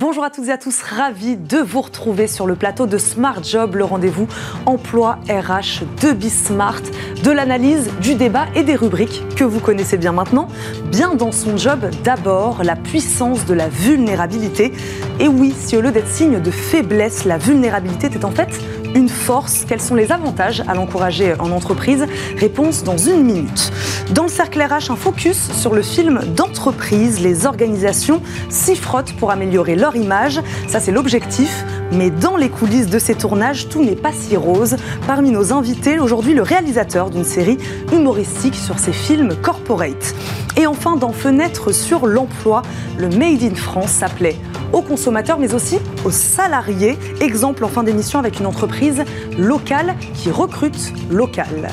Bonjour à toutes et à tous, ravi de vous retrouver sur le plateau de Smart Job, le rendez-vous emploi RH de Bismart, de l'analyse, du débat et des rubriques que vous connaissez bien maintenant. Bien dans son job, d'abord la puissance de la vulnérabilité. Et oui, si au lieu d'être signe de faiblesse, la vulnérabilité est en fait une force Quels sont les avantages à l'encourager en entreprise? Réponse dans une minute. Dans le cercle RH, un focus sur le film d'entreprise. Les organisations s'y frottent pour améliorer leur image. Ça, c'est l'objectif. Mais dans les coulisses de ces tournages, tout n'est pas si rose. Parmi nos invités, aujourd'hui, le réalisateur d'une série humoristique sur ces films corporate. Et enfin, dans Fenêtre sur l'emploi, le Made in France s'appelait aux consommateurs, mais aussi aux salariés. Exemple en fin d'émission avec une entreprise locale qui recrute local.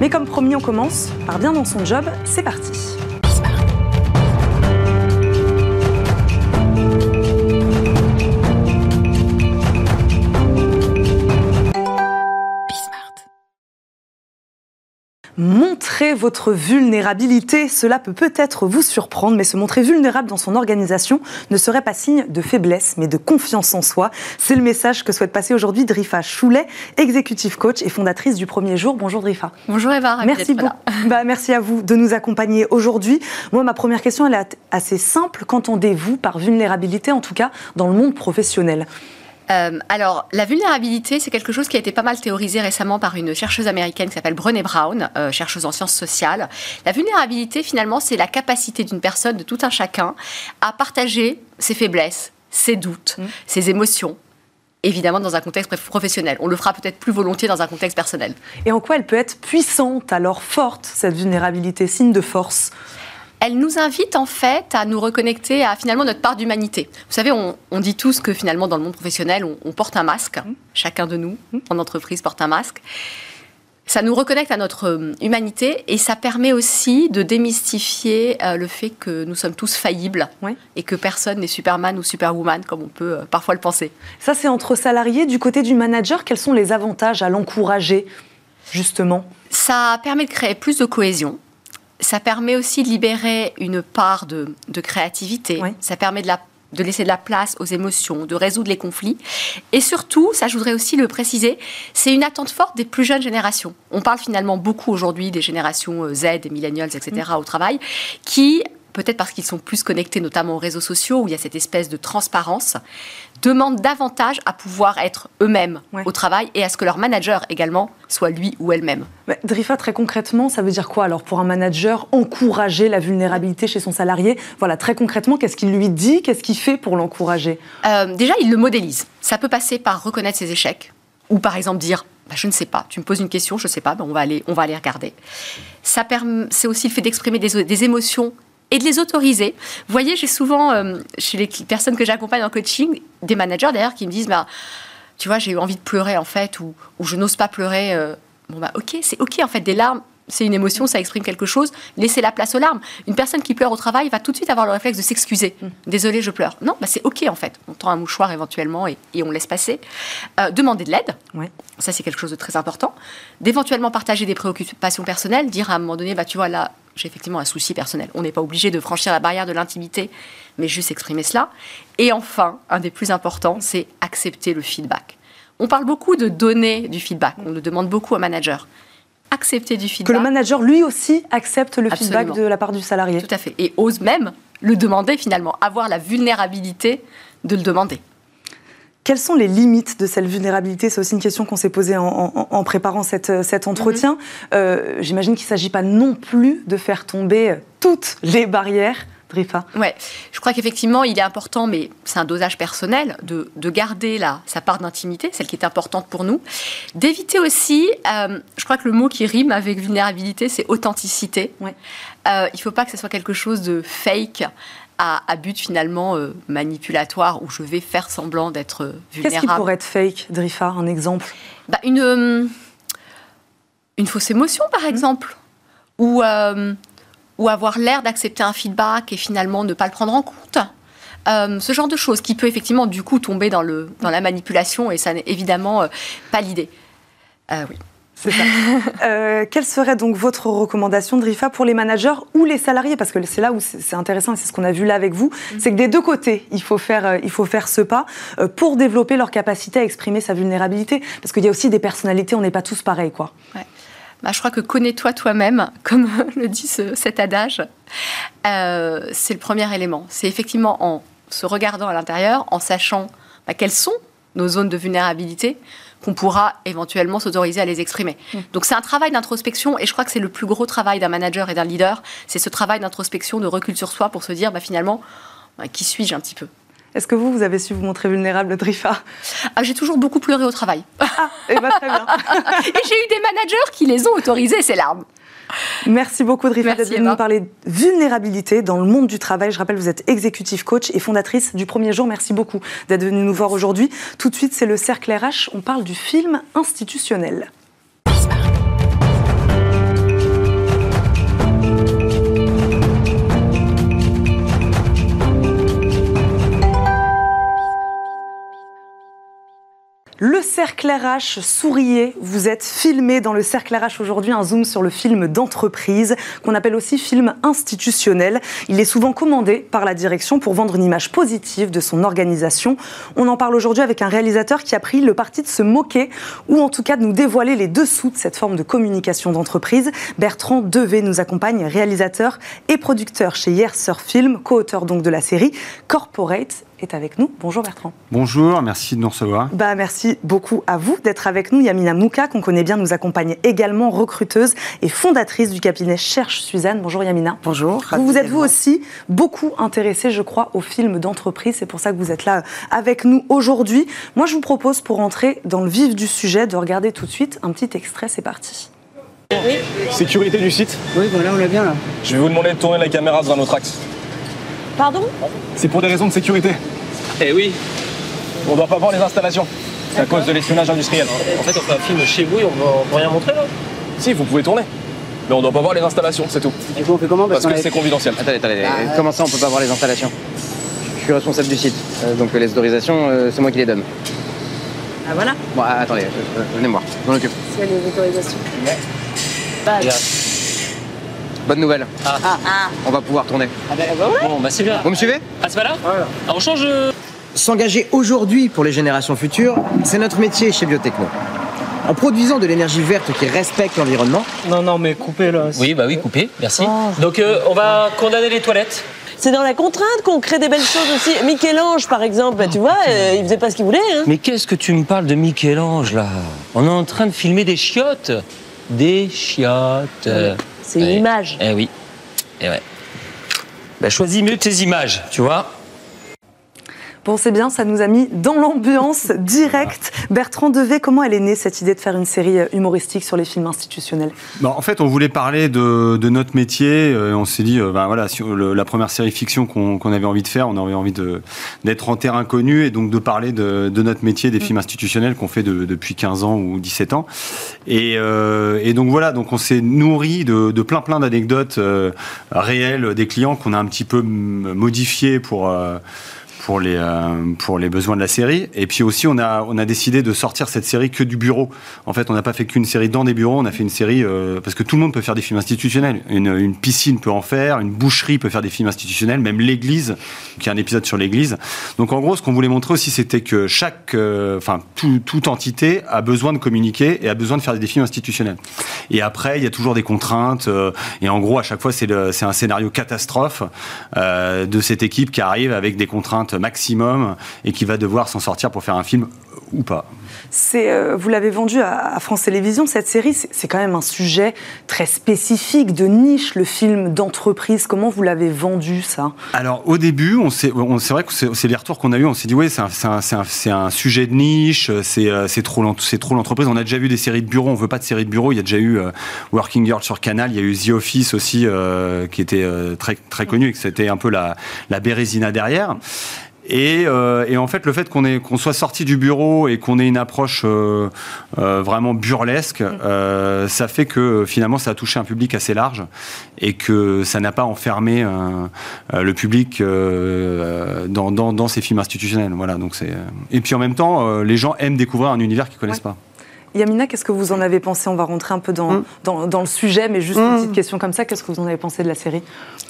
Mais comme promis, on commence par bien dans son job. C'est parti. Montrer votre vulnérabilité, cela peut peut-être vous surprendre, mais se montrer vulnérable dans son organisation ne serait pas signe de faiblesse, mais de confiance en soi. C'est le message que souhaite passer aujourd'hui Drifa Choulet, executive coach et fondatrice du Premier Jour. Bonjour Drifa. Bonjour Eva. Merci beaucoup. Bah, merci à vous de nous accompagner aujourd'hui. Moi, ma première question, elle est assez simple. Qu'entendez-vous par vulnérabilité, en tout cas dans le monde professionnel? Euh, alors, la vulnérabilité, c'est quelque chose qui a été pas mal théorisé récemment par une chercheuse américaine qui s'appelle Brené Brown, euh, chercheuse en sciences sociales. La vulnérabilité, finalement, c'est la capacité d'une personne, de tout un chacun, à partager ses faiblesses, ses doutes, mmh. ses émotions, évidemment dans un contexte professionnel. On le fera peut-être plus volontiers dans un contexte personnel. Et en quoi elle peut être puissante, alors forte, cette vulnérabilité, signe de force? Elle nous invite en fait à nous reconnecter à finalement notre part d'humanité. Vous savez, on, dit tous que finalement dans le monde professionnel, on, porte un masque. Mmh. Chacun de nous mmh. en entreprise porte un masque. Ça nous reconnecte à notre euh, humanité et ça permet aussi de démystifier euh, le fait que nous sommes tous faillibles et que personne n'est Superman ou Superwoman comme on peut euh, parfois le penser. Ça, c'est entre salariés. Du côté du manager, quels sont les avantages à l'encourager, justement? Ça permet de créer plus de cohésion ça permet aussi de libérer une part de, créativité. Ça permet de, laisser de la place aux émotions, de résoudre les conflits. Et surtout, ça je voudrais aussi le préciser, c'est une attente forte des plus jeunes générations. On parle finalement beaucoup aujourd'hui des générations euh, Z, des millennials, etc. Mm. au travail, qui peut-être parce qu'ils sont plus connectés notamment aux réseaux sociaux où il y a cette espèce de transparence, demandent davantage à pouvoir être eux-mêmes au travail et à ce que leur manager également soit lui ou elle-même. Drifa, très concrètement, ça veut dire quoi alors pour un manager encourager la vulnérabilité chez son salarié? Voilà, très concrètement, qu'est-ce qu'il lui dit? Qu'est-ce qu'il fait pour l'encourager? Euh, Déjà, il le modélise. Ça peut passer par reconnaître ses échecs ou par exemple dire bah, je ne sais pas. Tu me poses une question, je ne sais pas, ben on, va aller, on va aller regarder. Ça c'est aussi le fait d'exprimer des, des, émotions et de les autoriser. Vous voyez, j'ai souvent, euh, chez les personnes que j'accompagne en coaching, des managers d'ailleurs qui me disent, bah, tu vois, j'ai eu envie de pleurer en fait, ou, je n'ose pas pleurer. Euh. bon, bah, ok, c'est ok en fait, des larmes, c'est une émotion, ça exprime quelque chose, laissez la place aux larmes. Une personne qui pleure au travail va tout de suite avoir le réflexe de s'excuser. Mm. Désolé, je pleure. Non, bah c'est OK en fait. On tend un mouchoir éventuellement et, on laisse passer. Euh, demander de l'aide, ça c'est quelque chose de très important. D'éventuellement partager des préoccupations personnelles, dire à un moment donné, bah, tu vois là, j'ai effectivement un souci personnel. On n'est pas obligé de franchir la barrière de l'intimité, mais juste exprimer cela. Et enfin, un des plus importants, c'est accepter le feedback. On parle beaucoup de donner du feedback, on le demande beaucoup aux managers accepter du feedback. Que le manager, lui aussi, accepte le feedback de la part du salarié. Tout à fait. Et ose même le demander finalement, avoir la vulnérabilité de le demander. Quelles sont les limites de cette vulnérabilité? C'est aussi une question qu'on s'est posée en, préparant cet entretien. Mhm. Euh, j'imagine qu'il ne s'agit pas non plus de faire tomber toutes les barrières Drifa Ouais, je crois qu'effectivement, il est important, mais c'est un dosage personnel, de, garder là, sa part d'intimité, celle qui est importante pour nous. D'éviter aussi, euh, je crois que le mot qui rime avec vulnérabilité, c'est authenticité. Ouais. Euh, il ne faut pas que ce soit quelque chose de fake. À, but finalement euh, manipulatoire où je vais faire semblant d'être vulnérable. Qu'est-ce qui pourrait être fake, Drifa Un exemple? Bah, une, une fausse émotion, par mmh. exemple. Ou ou avoir l'air d'accepter un feedback et finalement ne pas le prendre en compte. Euh, ce genre de choses qui peut effectivement du coup tomber dans, le, dans la manipulation et ça n'est évidemment euh, pas l'idée. Euh, oui. C'est ça. Quelle serait donc votre recommandation, Drifa, pour les managers ou les salariés? Parce que c'est là où c'est intéressant, et c'est ce qu'on a vu là avec vous, mm. c'est que des deux côtés, il faut faire, il faut faire ce pas pour développer leur capacité à exprimer sa vulnérabilité. Parce qu'il y a aussi des personnalités, on n'est pas tous pareils, quoi. Bah, je crois que connais-toi toi-même, comme le dit cet adage, c'est le premier élément. C'est effectivement en se regardant à l'intérieur, en sachant bah, quelles sont nos zones de vulnérabilité, qu'on pourra éventuellement s'autoriser à les exprimer. Mm. Donc c'est un travail d'introspection et je crois que c'est le plus gros travail d'un manager et d'un leader, c'est ce travail d'introspection, de recul sur soi pour se dire bah, finalement, qui suis-je un petit peu? Est-ce que vous, vous avez su vous montrer vulnérable, Drifa? Ah, J'ai toujours beaucoup pleuré au travail. Ah, et eh ben, très bien. et j'ai eu des managers qui les ont autorisés, ces larmes. Merci beaucoup, Drifa, d'être venue nous parler de vulnérabilité dans le monde du travail. Je rappelle, vous êtes exécutive coach et fondatrice du premier jour. Merci beaucoup d'être venue nous voir aujourd'hui. Tout de suite, c'est le Cercle RH. On parle du film institutionnel. Le cercle RH, souriez, vous êtes filmé dans le cercle RH aujourd'hui, un zoom sur le film d'entreprise, qu'on appelle aussi film institutionnel. Il est souvent commandé par la direction pour vendre une image positive de son organisation. On en parle aujourd'hui avec un réalisateur qui a pris le parti de se moquer, ou en tout cas de nous dévoiler les dessous de cette forme de communication d'entreprise. Bertrand Devé nous accompagne, réalisateur et producteur chez Hier Sur Film, co-auteur donc de la série Corporate est avec nous. Bonjour Bertrand. Bonjour, merci de nous recevoir. Bah, merci beaucoup à vous d'être avec nous. Yamina Mouka, qu'on connaît bien, nous accompagne également, recruteuse et fondatrice du cabinet Cherche Suzanne. Bonjour Yamina. Bonjour. Vous vous êtes vous aussi beaucoup intéressé, je crois, aux films d'entreprise. C'est pour ça que vous êtes là avec nous aujourd'hui. Moi, je vous propose, pour entrer dans le vif du sujet, de regarder tout de suite un petit extrait. C'est parti. Oui. Sécurité du site Oui, voilà, on l'a bien là. Je vais vous demander de tourner la caméra dans un autre axe. Pardon C'est pour des raisons de sécurité. Eh oui. On doit pas voir les installations. C'est à cause de l'espionnage industriel. En fait, on fait un film chez vous et on peut rien montrer là Si, vous pouvez tourner. Mais on doit pas voir les installations, c'est tout. Et vous, on fait comment Parce, que c'est confidentiel. Attendez, attendez. Bah, comment ça, on peut pas voir les installations Je suis responsable du site. Euh, donc les autorisations, euh, c'est moi qui les donne. Ah voilà Bon, attendez, euh, venez me voir. Je m'en occupe. C'est les autorisations. Bah, Bonne nouvelle. Ah. Ah. On va pouvoir tourner. Ah bah, bah ouais. Bon, bah c'est bien. Vous me suivez? Ah, c'est pas là? Voilà. Alors on change. S'engager aujourd'hui pour les générations futures, c'est notre métier chez Biotechno. En produisant de l'énergie verte qui respecte l'environnement. Non, non, mais coupez là. Oui, bah oui, coupez, merci. Oh. Donc euh, on va condamner les toilettes. C'est dans la contrainte qu'on crée des belles choses aussi. Michel-Ange, par exemple, bah, tu vois, euh, il faisait pas ce qu'il voulait. Hein. Mais qu'est-ce que tu me parles de Michel-Ange, là? On est en train de filmer des chiottes. Des chiottes. C'est une image. Eh oui. Eh ouais. Bah, choisis mieux tes images, tu vois. Bon, c'est bien, ça nous a mis dans l'ambiance directe. Bertrand Devé, comment elle est née cette idée de faire une série euh, humoristique sur les films institutionnels? Bah, En fait, on voulait parler de, notre métier. Euh, on s'est dit, euh, ben voilà, sur la première série fiction qu'on avait envie de faire, on avait envie d'être en terre inconnue et donc de parler de, notre métier des mm. films institutionnels qu'on fait depuis 15 ans ou 17 ans. Et, donc voilà, donc on s'est nourri de, plein plein d'anecdotes réelles des clients qu'on a un petit peu modifiées pour pour les, euh, pour les besoins de la série. Et puis aussi, on a, décidé de sortir cette série que du bureau. En fait, on n'a pas fait qu'une série dans des bureaux, on a fait une série euh, parce que tout le monde peut faire des films institutionnels. Une, une, piscine peut en faire, une boucherie peut faire des films institutionnels, même l'église, qui a un épisode sur l'église. Donc en gros, ce qu'on voulait montrer aussi, c'était que chaque, euh, enfin, toute entité a besoin de communiquer et a besoin de faire des films institutionnels. Et après, il y a toujours des contraintes. et en gros, à chaque fois, c'est un scénario catastrophe de cette équipe qui arrive avec des contraintes maximum et qui va devoir s'en sortir pour faire un film ou pas. C'est, euh, vous l'avez vendu à, France Télévisions, cette série, c'est quand même un sujet très spécifique, de niche, le film d'entreprise. Comment vous l'avez vendu, ça? Alors, au début, c'est vrai que c'est les retours qu'on a eu. On s'est dit, oui, c'est un, un, sujet de niche, c'est euh, trop l'entreprise. On a déjà vu des séries de bureaux, on veut pas de séries de bureaux. Il y a déjà eu euh, Working Girl sur Canal, il y a eu The Office aussi, qui était très, très connu et que c'était un peu la, la Bérésina derrière. Euh, et, en fait, le fait qu'on soit sorti du bureau et qu'on ait une approche euh, euh, vraiment burlesque, mm. ça fait que finalement, ça a touché un public assez large et que ça n'a pas enfermé le public dans, ces films institutionnels. Voilà. Donc et puis en même temps, les gens aiment découvrir un univers qu'ils connaissent pas. Yamina, qu'est-ce que vous en avez pensé? On va rentrer un peu dans, Mm. dans, dans le sujet, mais juste une petite question comme ça. Qu'est-ce que vous en avez pensé de la série?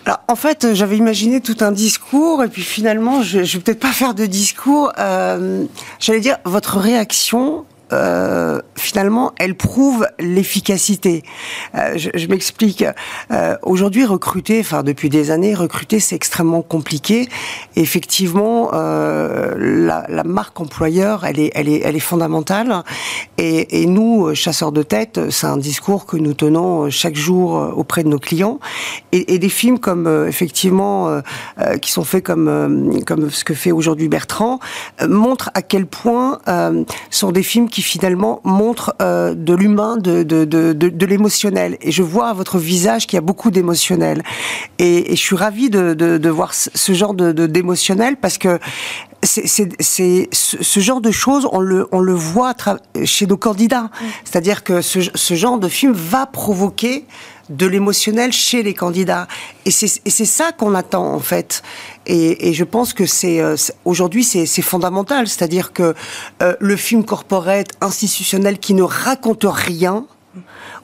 Alors, en fait, euh, j'avais imaginé tout un discours, et puis finalement, je, je vais peut-être pas faire de discours. Euh, J'allais dire, votre réaction, euh, finalement, elle prouve l'efficacité. Euh, je je m'explique. Euh, Aujourd'hui, recruter, enfin depuis des années, recruter, c'est extrêmement compliqué. Et effectivement, euh, la, la marque employeur, elle est, elle est, elle est fondamentale. Et, et nous, chasseurs de tête, c'est un discours que nous tenons chaque jour auprès de nos clients. Et, et des films comme euh, effectivement qui sont faits comme comme ce que fait aujourd'hui Bertrand montrent à quel point sont des films qui finalement montrent euh, de l'humain, de de, de, de, l'émotionnel. Et je vois à votre visage qu'il y a beaucoup d'émotionnel. Et, et je suis ravie de, voir ce genre d'émotionnel parce que c'est c'est- c'est ce, genre de choses, on le, on le voit chez nos candidats. C'est-à-dire que ce, ce genre de film va provoquer de l'émotionnel chez les candidats. Et c'est et c'est ça qu'on attend, en fait. Et, et je pense que c'est euh, c'est- aujourd'hui, c'est c'est fondamental. C'est-à-dire que euh, le film corporate, institutionnel, qui ne raconte rien,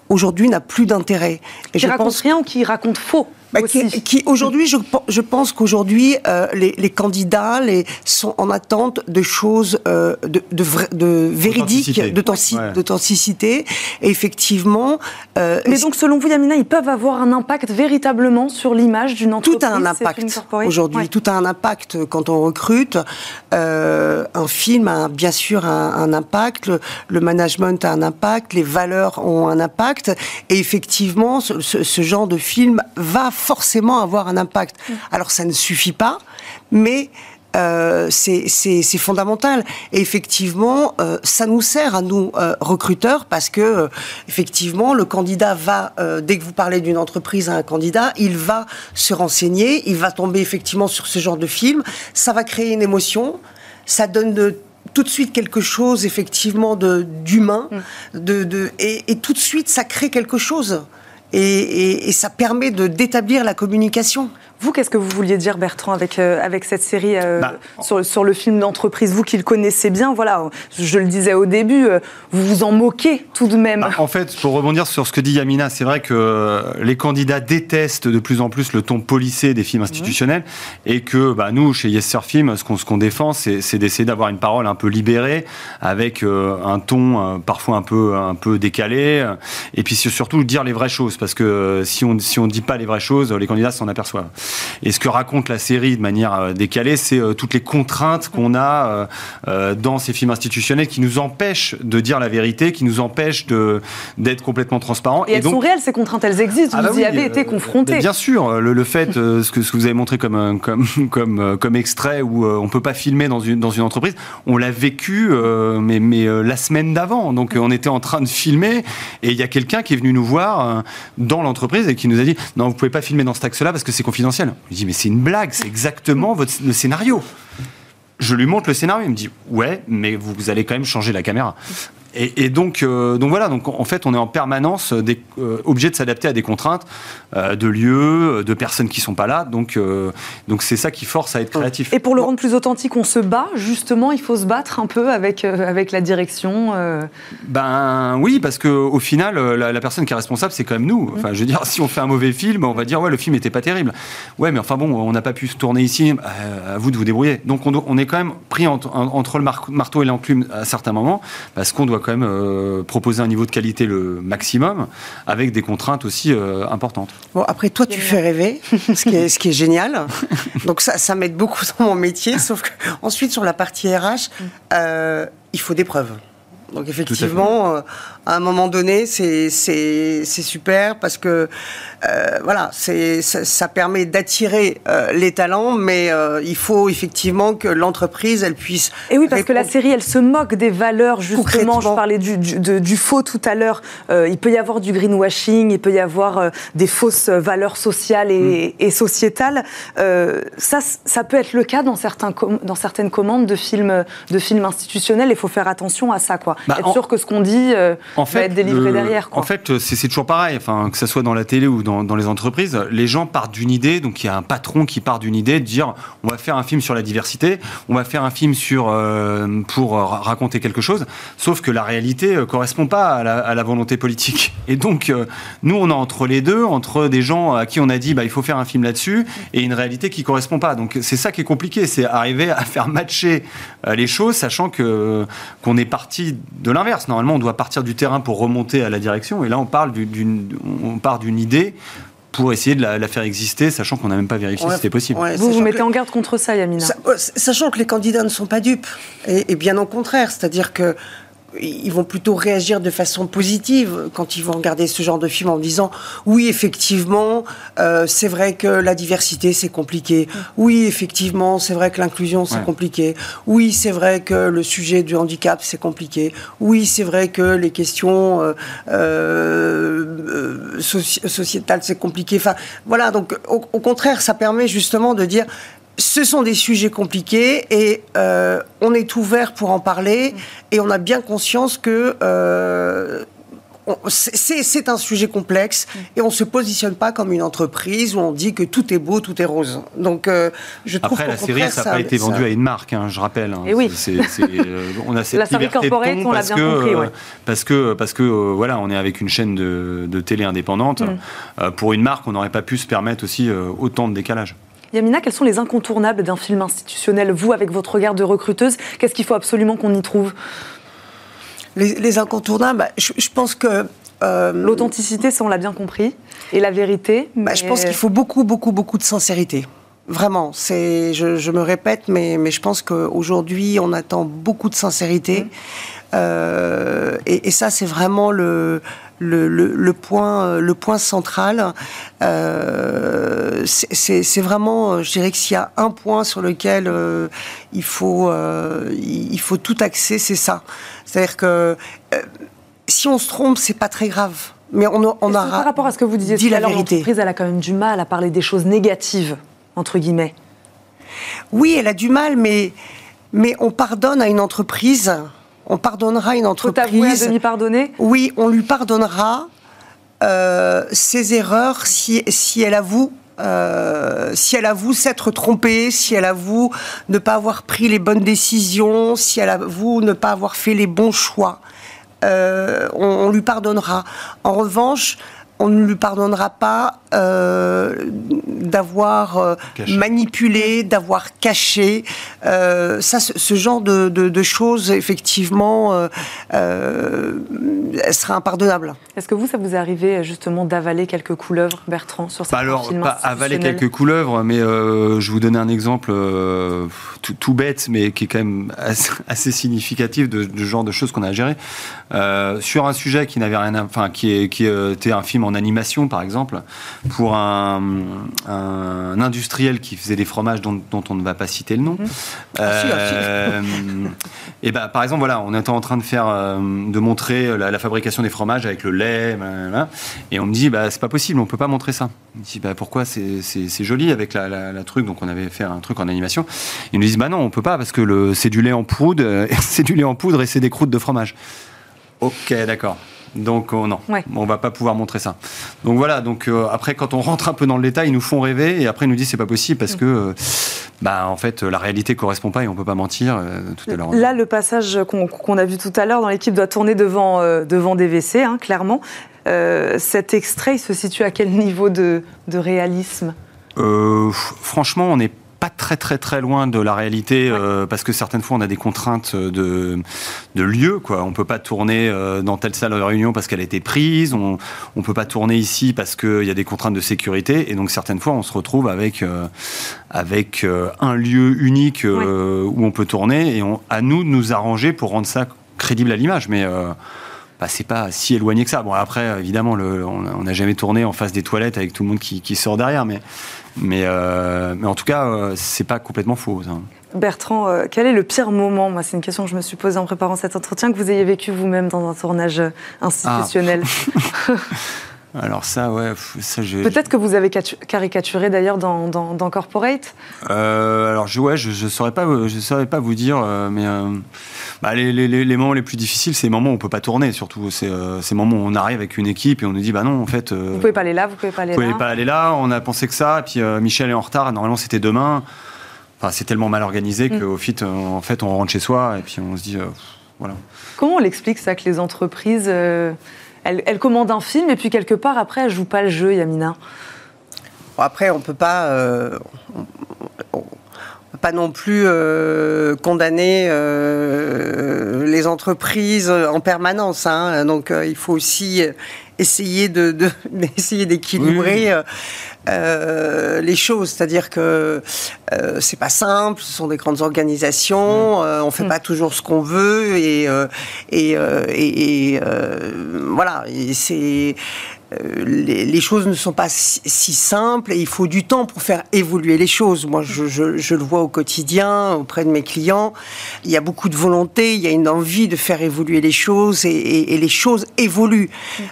aujourd'hui n'a plus d'intérêt. Et Qui je raconte pense rien ou qui raconte faux bah, qui, qui, aujourd'hui, je, pen- je pense qu'aujourd'hui, euh, les, les candidats les, sont en attente de choses euh, de, de, de véridiques, Authenticité. d'authenticité, Ouais. Et effectivement, euh, Mais donc, selon vous, Yamina, ils peuvent avoir un impact véritablement sur l'image d'une entreprise tout a un impact aujourd'hui. Ouais. Tout a un impact quand on recrute. Euh, un film a bien sûr un, un impact. Le, le management a un impact. Les valeurs ont un impact. Et effectivement, ce, ce- ce genre de film va forcément avoir un impact. Mm. Alors ça ne suffit pas, mais euh, c'est fondamental. Et effectivement, euh, ça nous sert à nous euh, recruteurs parce que effectivement, le candidat va dès que vous parlez d'une entreprise à un candidat, il va se renseigner, il va tomber effectivement sur ce genre de film. Ça va créer une émotion, ça donne de tout de suite quelque chose effectivement de d'humain, de, de et, et tout de suite ça crée quelque chose. Et, et- et ça permet de d'établir la communication. Vous, qu'est-ce que vous vouliez dire, Bertrand, avec, euh, avec cette série euh, Bah, sur, sur le film d'entreprise? Vous qui le connaissez bien, voilà, je le disais au début, euh, vous vous en moquez tout de même. Bah, en fait, pour rebondir sur ce que dit Yamina, c'est vrai que les candidats détestent de plus en plus le ton policé des films institutionnels et que bah, nous, chez Yes Sir Film, ce qu'on ce qu'on défend, c'est c'est d'essayer d'avoir une parole un peu libérée avec euh, un ton euh, parfois un peu, un peu décalé et puis surtout dire les vraies choses parce que euh, si on si on dit pas les vraies choses, les candidats s'en aperçoivent. Et ce que raconte la série de manière euh, décalée, c'est euh, toutes les contraintes qu'on a euh, euh, dans ces films institutionnels qui nous empêchent de dire la vérité, qui nous empêchent de d'être complètement transparents. Et elles sont réelles, ces contraintes, elles existent, Ah vous bah y oui, avez euh, été confrontés. Bien sûr, le, le fait, euh, ce, que, ce que vous avez montré comme, euh, comme, comme, euh, comme extrait où euh, on peut pas filmer dans une, dans une entreprise, on l'a vécu euh, mais, mais euh, la semaine d'avant. Donc euh, on était en train de filmer et il y a quelqu'un qui est venu nous voir euh, dans l'entreprise et qui nous a dit non, vous pouvez pas filmer dans cet axe-là parce que c'est confidentiel. Je lui dis mais c'est une blague, c'est exactement votre, le scénario. Je lui montre le scénario, il me dit ouais, mais vous allez quand même changer la caméra. Et, et donc, euh, donc voilà, donc en fait, on est en permanence des, euh, obligé de s'adapter à des contraintes euh, de lieux, de personnes qui sont pas là. Donc, euh, donc c'est ça qui force à être créatif. Et pour le rendre plus authentique, on se bat, justement, il faut se battre un peu avec, euh, avec la direction. euh. Ben oui, parce que au final, euh, la, la personne qui est responsable, c'est quand même nous. Enfin, je veux dire, si on fait un mauvais film, on va dire ouais, le film était pas terrible. Ouais, mais enfin bon, on n'a pas pu se tourner ici. euh, à vous de vous débrouiller. Donc on, est quand même pris entre, entre le mar- marteau et l'enclume à certains moments, parce qu'on doit quand même euh, proposer un niveau de qualité le maximum, avec des contraintes aussi euh, importantes. Bon, après, toi, tu fais rêver, ce qui est, ce qui est génial. Donc, ça, ça m'aide beaucoup dans mon métier. Sauf que, ensuite, sur la partie RH, euh, il faut des preuves. Donc, effectivement, euh, à un moment donné, c'est super parce que, euh, voilà, ça, ça permet d'attirer euh, les talents, mais euh, il faut effectivement que l'entreprise, elle puisse. Et oui, parce que la série, elle se moque des valeurs, justement. Je parlais du, du, de- du faux tout à l'heure. Euh, il peut y avoir du greenwashing, il peut y avoir euh, des fausses valeurs sociales et, Mm. et sociétales. Euh, ça, ça peut être le cas dans, certains com- dans certaines commandes de films, de films institutionnels. Il faut faire attention à ça, quoi. Quoi. Bah, être en- sûr que ce qu'on dit euh, va être délivré le- derrière. Quoi. En fait, c'est toujours pareil. Enfin, que ce soit dans la télé ou dans, dans les entreprises, les gens partent d'une idée. Donc, il y a un patron qui part d'une idée de dire on va faire un film sur la diversité, on va faire un film sur euh, pour ra- raconter quelque chose. Sauf que la réalité euh, correspond pas à la, à la volonté politique. Et donc, euh, nous, on est entre les deux, entre des gens à qui on a dit bah il faut faire un film là-dessus et une réalité qui correspond pas. Donc, c'est ça qui est compliqué, c'est arriver à faire matcher les choses, sachant que qu'on est parti de l'inverse. Normalement, on doit partir du terrain pour remonter à la direction, et là, on parle du- d'une, on part d'une idée pour essayer de la, la faire exister, sachant qu'on n'a même pas vérifié Ouais, si c'était possible. ouais, vous vous mettez que- en garde contre ça, Yamina. Sa- Sachant que les candidats ne sont pas dupes, et, et bien au contraire, c'est-à-dire que ils vont plutôt réagir de façon positive quand ils vont regarder ce genre de film en disant oui effectivement euh, c'est vrai que la diversité c'est compliqué. Oui effectivement c'est vrai que l'inclusion c'est Ouais. compliqué. Oui c'est vrai que le sujet du handicap c'est compliqué. Oui c'est vrai que les questions euh, euh, soci- sociétales c'est compliqué. Enfin voilà donc au, au contraire ça permet justement de dire ce sont des sujets compliqués et euh, on est ouvert pour en parler et on a bien conscience que euh, on- c'est- un sujet complexe et on se positionne pas comme une entreprise où on dit que tout est beau, tout est rose. Donc euh, je trouve Après, la série, ça n'a pas été vendu ça- à une marque, hein, je rappelle. hein. Eh oui. C'est- c'est- euh, on a cette La série corporate, on l'a parce bien que, compris, ouais. parce que, parce que euh, voilà, on est avec une chaîne de, de télé indépendante. Mm. Euh, pour une marque, on n'aurait pas pu se permettre aussi euh, autant de décalage. Yamina, quels sont les incontournables d'un film institutionnel Vous, avec votre regard de recruteuse, qu'est-ce qu'il faut absolument qu'on y trouve? Les, les incontournables, bah, je, je pense que euh, L'authenticité, ça on l'a bien compris, et la vérité. Bah, je pense qu'il faut beaucoup, beaucoup, beaucoup de sincérité. Vraiment, c'est, je, je me répète, mais, mais je pense qu'aujourd'hui, on attend beaucoup de sincérité. Euh, et, et ça, c'est vraiment le, le, le, le point, le point central. Euh, c'est- vraiment, je dirais que s'il y a un point sur lequel euh, il, faut, il il faut tout axer, c'est ça. C'est-à-dire que si on se trompe, c'est pas très grave. Mais on, a- on aura Par rapport à ce que vous disiez dit la vérité. l'entreprise, elle a quand même du mal à parler des choses négatives, entre guillemets? Oui, elle a du mal, mais, mais on pardonne à une entreprise. On pardonnera une Faut avouer à entreprise. Oui, on lui pardonnera euh, ses erreurs si, si elle avoue. euh, si elle avoue s'être trompée, si elle avoue ne pas avoir pris les bonnes décisions, si elle avoue ne pas avoir fait les bons choix, euh, on, on lui pardonnera. En revanche, on ne lui pardonnera pas euh, d'avoir euh, manipulé, d'avoir caché. Euh, ça, ce, ce genre de, de- de choses, effectivement, euh, euh, sera impardonnable. Est-ce que vous, ça vous est arrivé justement d'avaler quelques couleuvres, Bertrand, sur Pas certains alors, films pas avaler quelques couleuvres, mais euh, je vous donner un exemple euh, tout, tout bête, mais qui est quand même assez, assez significatif de, de genre de choses qu'on a à gérer. Euh, sur un sujet qui n'avait rien, à- enfin qui, est, qui était un film en animation, par exemple, pour un, un industriel qui faisait des fromages dont, dont on ne va pas citer le nom. Ah, si, ah, si. Euh, et ben, par exemple, voilà, on était en train de faire, euh, de montrer la, la fabrication des fromages avec le lait, blablabla, et on me dit, bah, c'est pas possible, on peut pas montrer ça. Je me dis, bah, pourquoi c'est, joli avec la, la, la truc, donc on avait fait un truc en animation. Ils nous disent, bah non, on peut pas parce que le, c'est du lait en poudre, c'est du lait en poudre et c'est des croûtes de fromage. Ok, d'accord. Donc oh, non, Ouais. on va pas pouvoir montrer ça. Donc voilà. Donc euh, après, quand on rentre un peu dans le détail, ils nous font rêver et après ils nous disent c'est pas possible parce que euh, bah en fait la réalité correspond pas et on peut pas mentir. euh, tout à l'heure. Là, le passage qu'on a vu tout à l'heure dans l'équipe doit tourner devant, euh, devant DVC, hein, clairement. Euh, cet extrait, il se situe à quel niveau de, de réalisme? Euh, franchement, on n'est pas très très très loin de la réalité euh, parce que certaines fois on a des contraintes de, de lieu quoi. On peut pas tourner euh, dans telle salle de réunion parce qu'elle a été prise. On on peut pas tourner ici parce qu'il y a des contraintes de sécurité et donc certaines fois on se retrouve avec euh, avec euh, un lieu unique euh, où on peut tourner et on, à nous de nous arranger pour rendre ça crédible à l'image. Mais euh, bah, c'est pas si éloigné que ça. Bon, après, évidemment, le, on n'a jamais tourné en face des toilettes avec tout le monde qui, qui sort derrière, mais, mais, euh, mais en tout cas, euh, c'est pas complètement faux. ça. Bertrand, euh, quel est le pire moment? Moi, c'est une question que je me suis posée en préparant cet entretien, que vous ayez vécu vous-même dans un tournage euh, institutionnel. Alors ça, ouais, ça j'ai. Peut-être que vous avez catu- caricaturé d'ailleurs dans, dans- dans Corporate. Euh, alors je, ouais, je, je saurais pas, je saurais pas vous dire, euh, mais euh, bah, les, les- moments les plus difficiles, c'est les moments où on peut pas tourner, surtout. C'est euh, ces moments où on arrive avec une équipe et on nous dit, bah non, en fait, euh, Vous pouvez pas aller là, vous pouvez pas aller vous pouvez là. pas aller là. On a pensé que ça, et puis euh, Michel est en retard. Normalement, c'était demain. Enfin, c'est tellement mal organisé Mm. qu'au fit, euh, en fait, on rentre chez soi et puis on se dit, euh, voilà. Comment on l'explique ça que les entreprises, elles commandent un film et puis quelque part après elles jouent pas le jeu, Yamina. Bon, après, on peut pas, euh, pas non plus euh, condamner euh, les entreprises en permanence. hein. Donc, euh, il faut aussi essayer de, de- d'essayer d'équilibrer euh, les choses. C'est-à-dire que euh, c'est pas simple. Ce sont des grandes organisations. euh, on fait Mm. pas toujours ce qu'on veut et et, et- et, voilà. C'est les, les choses ne sont pas si, si simples et il faut du temps pour faire évoluer les choses. Moi, je, le vois au quotidien auprès de mes clients. Il y a beaucoup de volonté, il y a une envie de faire évoluer les choses et, les choses évoluent.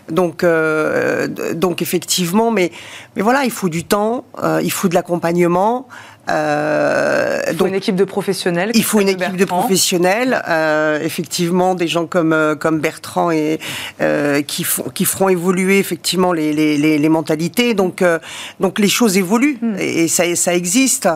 Donc, euh, donc effectivement, mais, mais voilà, il faut du temps, euh, il faut de l'accompagnement. Euh, Il faut donc, une équipe de professionnels. il faut une équipe de professionnels, euh, effectivement, des gens comme euh, comme Bertrand et euh, qui font qui feront évoluer effectivement les les, les, les mentalités. Donc euh, donc les choses évoluent Hmm. et, et ça ça existe.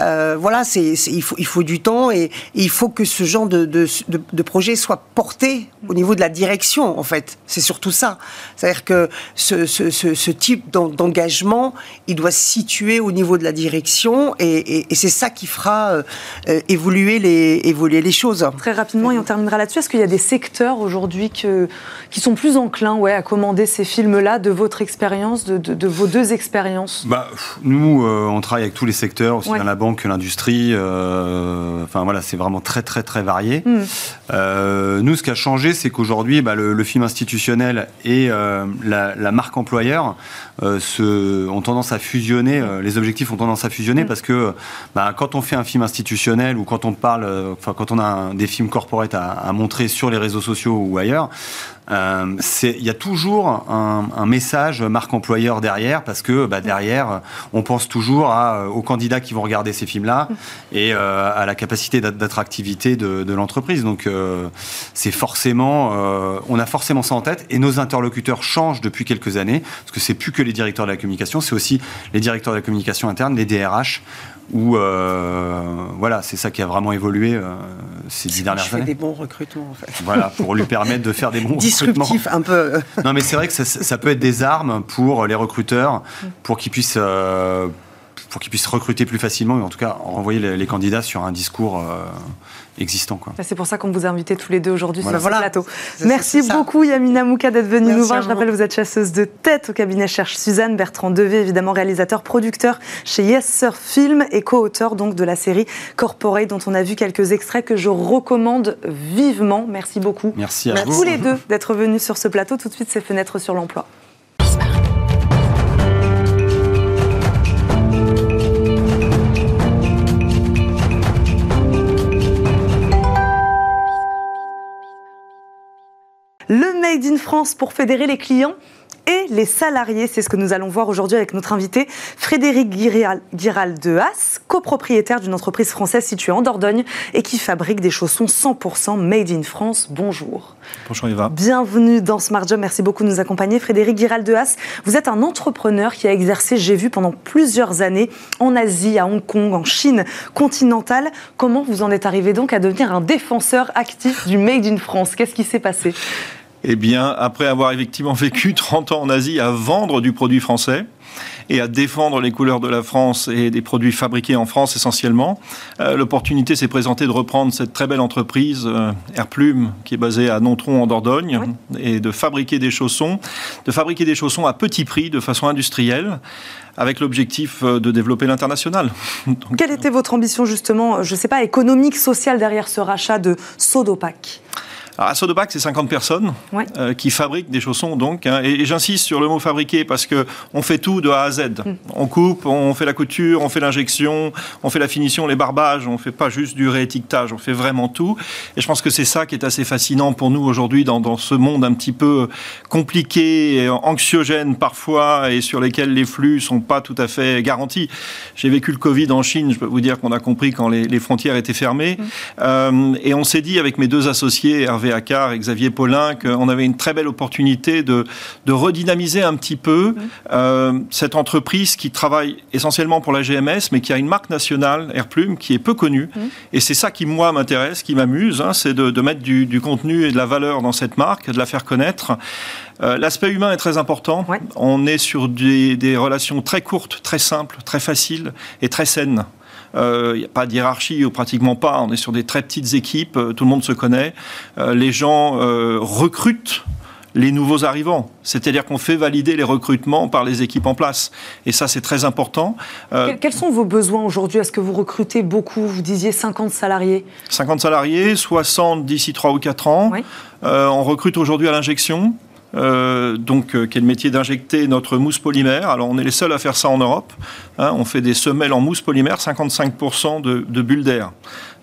Euh, voilà, c'est il faut il faut du temps et, et il faut que ce genre de de, de, de projet soit porté au niveau de la direction. En fait, c'est surtout ça. C'est-à-dire que ce ce, ce, ce type d'en- d'engagement, il doit se situer au niveau de la direction et, et, et c'est ça qui fera euh, euh, évoluer les évoluer les choses. Très rapidement, et on terminera là-dessus. Est-ce qu'il y a des secteurs aujourd'hui que- qui sont plus enclins ouais, à commander ces films-là de votre expérience, de, de- de vos deux expériences? Bah, nous, euh, on travaille avec tous les secteurs, aussi Ouais. bien la banque que l'industrie. euh, Enfin voilà, c'est vraiment très très très varié. Hmm. Euh, nous, ce qui a changé, c'est qu'aujourd'hui, bah, le, le film institutionnel et euh, la, la marque employeur euh, se, ont tendance à fusionner. euh, les objectifs ont tendance à fusionner Mm. parce que bah, quand on fait un film institutionnel ou quand on parle, euh, enfin quand on a des films corporate à, montrer sur les réseaux sociaux ou ailleurs. euh, Il y a toujours un, message marque employeur derrière parce que bah, derrière, on pense toujours euh, aux candidats qui vont regarder ces films-là et à la capacité d'at- d'attractivité de, l'entreprise. Donc c'est forcément, on a forcément ça en tête et nos interlocuteurs changent depuis quelques années parce que c'est plus que les directeurs de la communication, c'est aussi les directeurs de la communication interne, les DRH. Où euh, voilà, c'est ça qui a vraiment évolué euh, ces dix dernières années. des bons recrutements en fait. Voilà, pour lui permettre de faire des bons recrutements. Un peu. Non, mais c'est vrai que ça, ça peut être des armes pour les recruteurs, pour qu'ils puissent, euh, pour qu'ils puissent recruter plus facilement, et en tout cas renvoyer les, les candidats sur un discours existant. C'est pour ça qu'on vous a invités tous les deux aujourd'hui Voilà. sur ce Voilà. plateau. C'est- Merci beaucoup Yamina Mouka d'être venue Merci nous voir. Je rappelle, vous êtes chasseuse de tête au cabinet Cherche Suzanne, Bertrand Devé, évidemment réalisateur, producteur chez Yes Sir Film et co-auteur donc de la série Corporate dont on a vu quelques extraits que je recommande vivement. Merci beaucoup. Merci à à vous. tous les deux d'être venus sur ce plateau. Tout de suite, c'est Fenêtres sur l'emploi. Made in France pour fédérer les clients et les salariés. C'est ce que nous allons voir aujourd'hui avec notre invité Frédéric Guiral, de Haas, copropriétaire d'une entreprise française située en Dordogne et qui fabrique des chaussons 100% Made in France. Bonjour. Bonjour Eva. Bienvenue dans Smart Job. Merci beaucoup de nous accompagner. Frédéric Guiral de Haas, vous êtes un entrepreneur qui a exercé, j'ai vu, pendant plusieurs années en Asie, à Hong Kong, en Chine continentale. Comment vous en êtes arrivé donc à devenir un défenseur actif du Made in France? Qu'est-ce qui s'est passé? Eh bien, après avoir effectivement vécu 30 ans en Asie à vendre du produit français et à défendre les couleurs de la France et des produits fabriqués en France essentiellement, euh, l'opportunité s'est présentée de reprendre cette très belle entreprise euh, Airplume qui est basée à Nontron en Dordogne et de fabriquer des chaussons, de fabriquer des chaussons à petit prix de façon industrielle avec l'objectif euh, de développer l'international. Quelle était votre ambition justement, je ne sais pas, économique, sociale derrière ce rachat de Sodopac? Alors, à Sodopac, c'est 50 personnes Ouais. euh, qui fabriquent des chaussons, donc. hein, et et j'insiste sur le mot fabriquer parce que on fait tout de A à Z. On coupe, on fait la couture, on fait l'injection, on fait la finition, les barbages. On fait pas juste du réétiquetage, on fait vraiment tout. Et je pense que c'est ça qui est assez fascinant pour nous aujourd'hui dans, dans ce monde un petit peu compliqué, et anxiogène parfois, et sur lesquels les flux sont pas tout à fait garantis. J'ai vécu le Covid en Chine. Je peux vous dire qu'on a compris quand les, les frontières étaient fermées. Euh, et on s'est dit avec mes deux associés, Hervé Accard et Xavier Paulin, qu'on avait une très belle opportunité de, de redynamiser un petit peu euh, cette entreprise qui travaille essentiellement pour la GMS, mais qui a une marque nationale, Airplume, qui est peu connue. Et c'est ça qui, moi, m'intéresse, qui m'amuse, hein, c'est de, de mettre du, du contenu et de la valeur dans cette marque, de la faire connaître. Euh, L'aspect humain est très important. On est sur des, des relations très courtes, très simples, très faciles et très saines. Euh, Il n'y a pas de hiérarchie ou pratiquement pas. On est sur des très petites équipes. euh, Tout le monde se connaît. Euh, les gens euh, recrutent les nouveaux arrivants. C'est-à-dire qu'on fait valider les recrutements par les équipes en place. Et ça, c'est très important. Euh, Quels- sont vos besoins aujourd'hui? Est-ce que vous recrutez beaucoup? Vous disiez 50 salariés. 50 salariés, 60 d'ici 3 ou 4 ans. Euh, on recrute aujourd'hui à l'injection. Euh, donc, euh, qui est le métier d'injecter notre mousse polymère. Alors, on est les seuls à faire ça en Europe. Hein, on fait des semelles en mousse polymère, 55% de, de bulles d'air.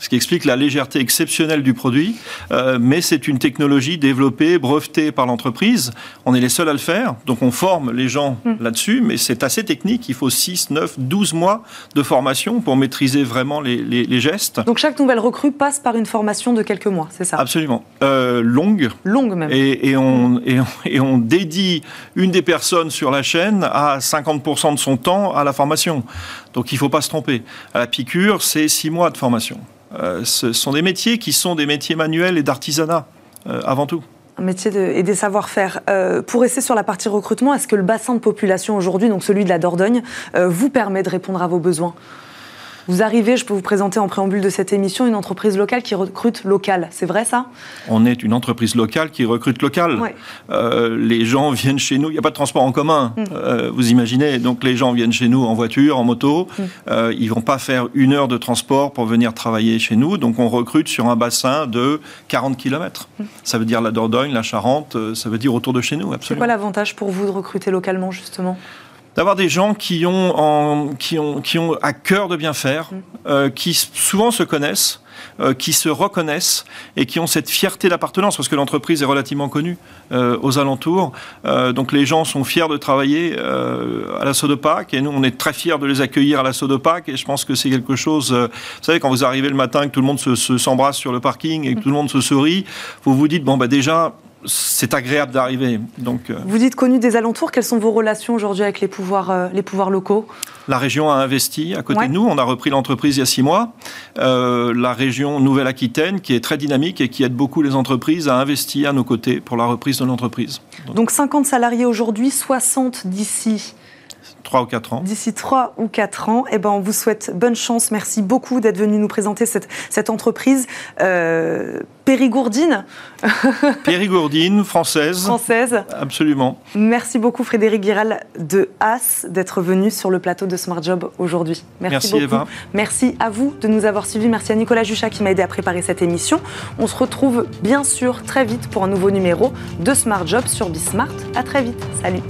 Ce qui explique la légèreté exceptionnelle du produit. Euh, mais c'est une technologie développée, brevetée par l'entreprise. On est les seuls à le faire. Donc, on forme les gens là-dessus. Mais c'est assez technique. Il faut 6, 9, 12 mois de formation pour maîtriser vraiment les, les- les gestes. Donc chaque nouvelle recrue passe par une formation de quelques mois, c'est ça? Absolument. Euh, longue. Longue même. Et, et on, et, on, et on dédie une des personnes sur la chaîne à 50% de son temps à la formation. Donc il ne faut pas se tromper. À la piqûre, c'est six mois de formation. Euh, ce sont des métiers qui sont des métiers manuels et d'artisanat, euh, avant tout. Un métier et des savoir-faire. Euh, pour rester sur la partie recrutement, est-ce que le bassin de population aujourd'hui, donc celui de la Dordogne, vous permet de répondre à vos besoins? Vous arrivez, je peux vous présenter en préambule de cette émission, une entreprise locale qui recrute local. C'est vrai ça? On est une entreprise locale qui recrute local. Ouais. Euh, les gens viennent chez nous. Il n'y a pas de transport en commun, euh, vous imaginez. Donc les gens viennent chez nous en voiture, en moto. Euh, ils vont pas faire une heure de transport pour venir travailler chez nous. Donc on recrute sur un bassin de 40 km. Ça veut dire la Dordogne, la Charente. euh, Ça veut dire autour de chez nous, C'est absolument. quoi l'avantage pour vous de recruter localement justement? D'avoir des gens qui ont, en- qui, ont, qui ont à cœur de bien faire, euh, qui souvent se connaissent, euh, qui se reconnaissent et qui ont cette fierté d'appartenance, parce que l'entreprise est relativement connue euh, aux alentours. Euh, donc les gens sont fiers de travailler euh, à la Sodopac et nous, on est très fiers de les accueillir à la Sodopac et je pense que c'est quelque chose... euh, vous savez, quand vous arrivez le matin, que tout le monde se- se- s'embrasse sur le parking et que tout le monde se sourit, vous vous dites, bon, bah déjà, c'est agréable d'arriver. Donc... euh, Vous dites connu des alentours, quelles sont vos relations aujourd'hui avec les pouvoirs, euh, les pouvoirs locaux? La région a investi à côté Ouais. de nous. On a repris l'entreprise il y a six mois. Euh, la région Nouvelle-Aquitaine, qui est très dynamique et qui aide beaucoup les entreprises, a investi à nos côtés pour la reprise de l'entreprise. Donc 50 salariés aujourd'hui, 60 d'ici Trois ou quatre ans. d'ici 3 ou 4 ans. Eh ben, on vous souhaite bonne chance. Merci beaucoup d'être venu nous présenter cette, cette entreprise euh, périgourdine Périgourdine, française. française. Absolument. Merci beaucoup Frédéric Guiral de As d'être venu sur le plateau de Smart Job aujourd'hui. Merci, beaucoup. Eva. Merci à vous de nous avoir suivis. Merci à Nicolas Juchat qui m'a aidé à préparer cette émission. On se retrouve bien sûr très vite pour un nouveau numéro de Smart Job sur Bismart. À très vite. Salut.